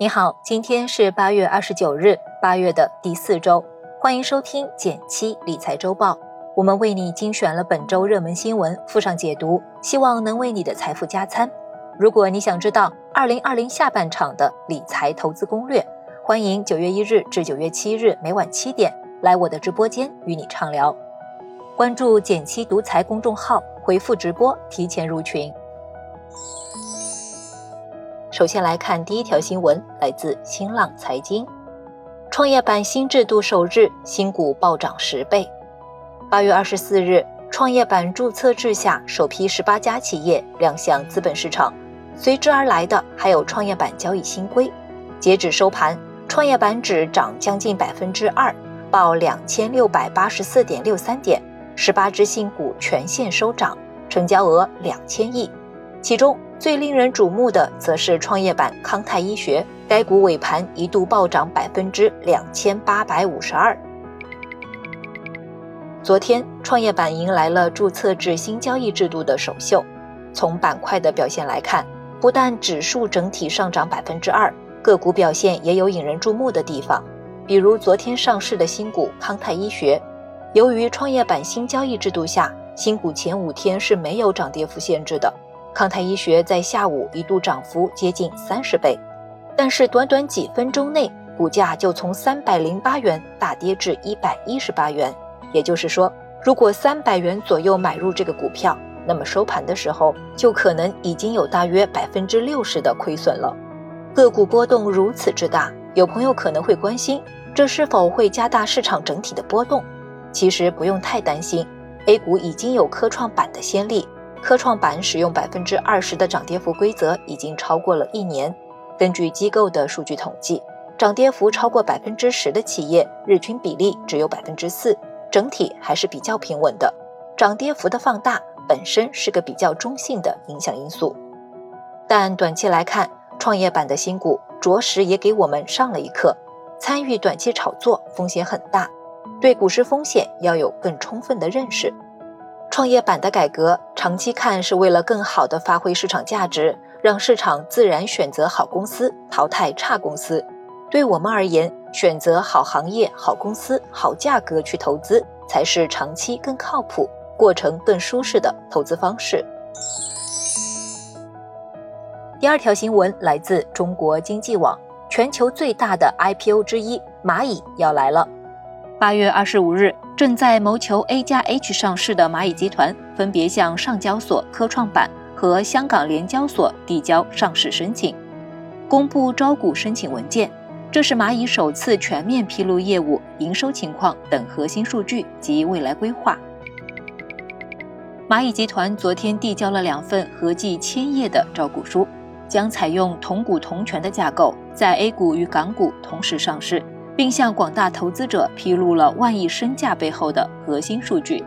你好，今天是八月二十九日，八月的第四周，欢迎收听减七理财周报。我们为你精选了本周热门新闻，附上解读，希望能为你的财富加餐。如果你想知道二零二零下半场的理财投资攻略，欢迎九月一日至九月七日每晚七点来我的直播间与你畅聊。关注减七独裁公众号，回复直播提前入群。首先来看第一条新闻，来自新浪财经，创业板新制度首日，新股暴涨十倍。八月二十四日，创业板注册制下首批十八家企业亮相资本市场，随之而来的还有创业板交易新规。截止收盘，创业板指涨将近百分之二，报两千六百八十四点六三点，十八只新股全线收涨，成交额两千亿，其中。最令人瞩目的，则是创业板康泰医学，该股尾盘一度暴涨百分之两千八百五十二。昨天，创业板迎来了注册制新交易制度的首秀。从板块的表现来看，不但指数整体上涨百分之二，个股表现也有引人注目的地方。比如昨天上市的新股康泰医学，由于创业板新交易制度下，新股前五天是没有涨跌幅限制的。康泰医学在下午一度涨幅接近三十倍，但是短短几分钟内，股价就从三百零八元大跌至一百一十八元。也就是说，如果三百元左右买入这个股票，那么收盘的时候就可能已经有大约百分之六十的亏损了。个股波动如此之大，有朋友可能会关心，这是否会加大市场整体的波动？其实不用太担心，A 股已经有科创板的先例。科创板使用百分之二十的涨跌幅规则已经超过了一年。根据机构的数据统计，涨跌幅超过百分之十的企业日均比例只有百分之四，整体还是比较平稳的。涨跌幅的放大本身是个比较中性的影响因素，但短期来看，创业板的新股着实也给我们上了一课：参与短期炒作风险很大，对股市风险要有更充分的认识。创业板的改革，长期看是为了更好地发挥市场价值，让市场自然选择好公司，淘汰差公司。对我们而言，选择好行业、好公司、好价格去投资，才是长期更靠谱、过程更舒适的投资方式。第二条新闻来自中国经济网，全球最大的 IPO 之一蚂蚁要来了。八月二十五日。正在谋求 A 加 H 上市的蚂蚁集团，分别向上交所、科创板和香港联交所递交上市申请，公布招股申请文件。这是蚂蚁首次全面披露业务、营收情况等核心数据及未来规划。蚂蚁集团昨天递交了两份合计千页的招股书，将采用同股同权的架构，在 A 股与港股同时上市。并向广大投资者披露了万亿身价背后的核心数据。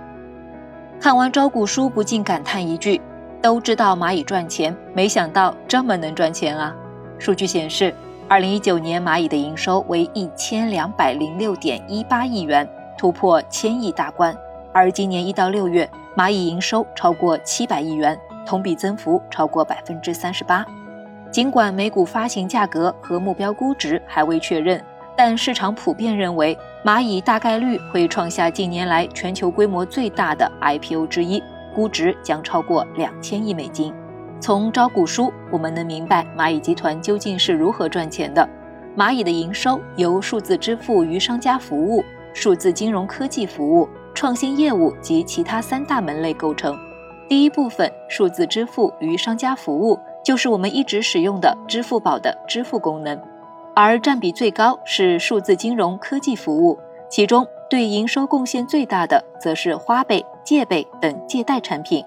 看完招股书，不禁感叹一句：“都知道蚂蚁赚钱，没想到这么能赚钱啊！”数据显示，二零一九年蚂蚁的营收为一千两百零六点一八亿元，突破千亿大关。而今年一到六月，蚂蚁营收超过七百亿元，同比增幅超过百分之三十八。尽管每股发行价格和目标估值还未确认。但市场普遍认为，蚂蚁大概率会创下近年来全球规模最大的 IPO 之一，估值将超过两千亿美金。从招股书，我们能明白蚂蚁集团究竟是如何赚钱的。蚂蚁的营收由数字支付与商家服务、数字金融科技服务、创新业务及其他三大门类构成。第一部分，数字支付与商家服务，就是我们一直使用的支付宝的支付功能。而占比最高是数字金融科技服务，其中对营收贡献最大的则是花呗、借呗等借贷产品。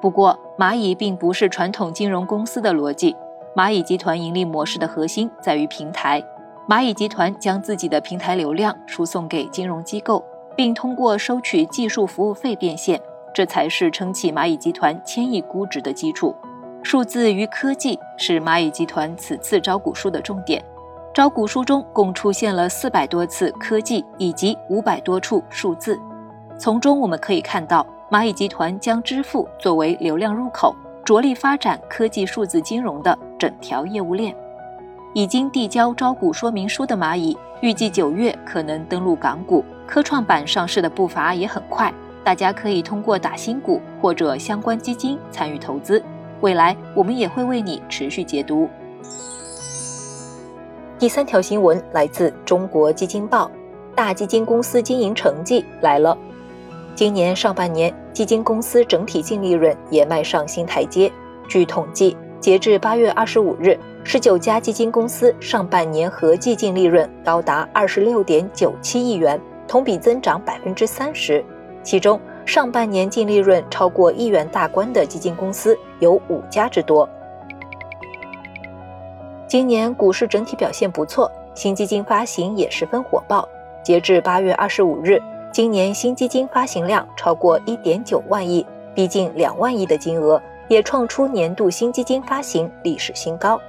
不过，蚂蚁并不是传统金融公司的逻辑。蚂蚁集团盈利模式的核心在于平台，蚂蚁集团将自己的平台流量输送给金融机构，并通过收取技术服务费变现，这才是撑起蚂蚁集团千亿估值的基础。数字与科技是蚂蚁集团此次招股书的重点。招股书中共出现了四百多次科技以及五百多处数字，从中我们可以看到，蚂蚁集团将支付作为流量入口，着力发展科技数字金融的整条业务链。已经递交招股说明书的蚂蚁，预计九月可能登陆港股。科创板上市的步伐也很快，大家可以通过打新股或者相关基金参与投资。未来我们也会为你持续解读。第三条新闻来自中国基金报，大基金公司经营成绩来了。今年上半年，基金公司整体净利润也迈上新台阶。据统计，截至八月二十五日。十九家基金公司上半年合计净利润高达二十六点九七亿元，同比增长百分之三十。其中，上半年净利润超过亿元大关的基金公司有五家之多。今年股市整体表现不错，新基金发行也十分火爆。截至八月二十五日，今年新基金发行量超过一点九万亿，逼近两万亿的金额，也创出年度新基金发行历史新高。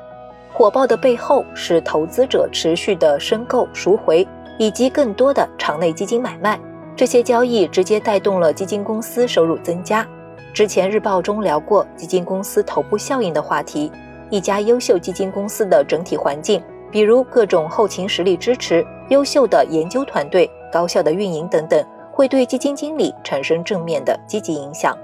火爆的背后是投资者持续的申购赎回，以及更多的场内基金买卖。这些交易直接带动了基金公司收入增加。之前日报中聊过基金公司头部效应的话题，一家优秀基金公司的整体环境，比如各种后勤实力支持、优秀的研究团队、高效的运营等等，会对基金经理产生正面的积极影响。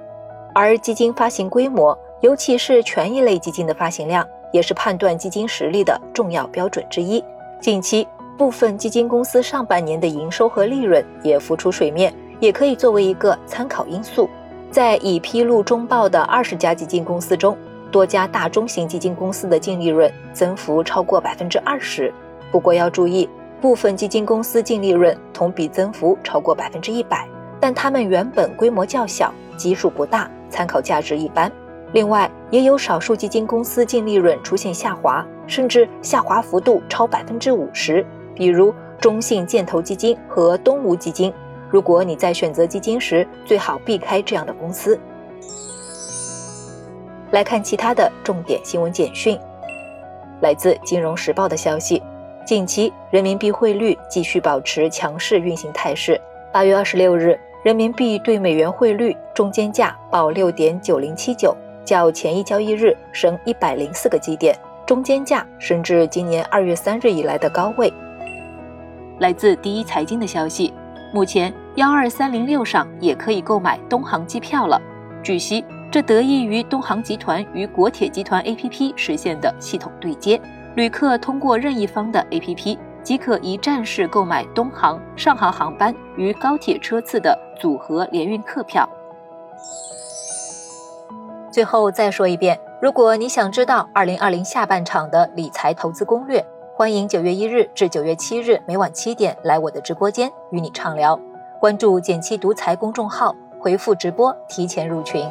而基金发行规模，尤其是权益类基金的发行量。也是判断基金实力的重要标准之一。近期部分基金公司上半年的营收和利润也浮出水面，也可以作为一个参考因素。在已披露中报的二十家基金公司中，多家大中型基金公司的净利润增幅超过百分之二十。不过要注意，部分基金公司净利润同比增幅超过百分之一百，但它们原本规模较小，基数不大，参考价值一般。另外，也有少数基金公司净利润出现下滑，甚至下滑幅度超百分之五十，比如中信建投基金和东吴基金。如果你在选择基金时，最好避开这样的公司。来看其他的重点新闻简讯，来自《金融时报》的消息：近期人民币汇率继续保持强势运行态势。八月二十六日，人民币对美元汇率中间价报六点九零七九。较前一交易日升一百零四个基点，中间价升至今年二月三日以来的高位。来自第一财经的消息，目前幺二三零六上也可以购买东航机票了。据悉，这得益于东航集团与国铁集团 APP 实现的系统对接，旅客通过任意方的 APP 即可一站式购买东航、上航航班与高铁车次的组合联运客票。最后再说一遍，如果你想知道二零二零下半场的理财投资攻略，欢迎九月一日至九月七日每晚七点来我的直播间与你畅聊。关注“简七独裁公众号，回复直播提前入群。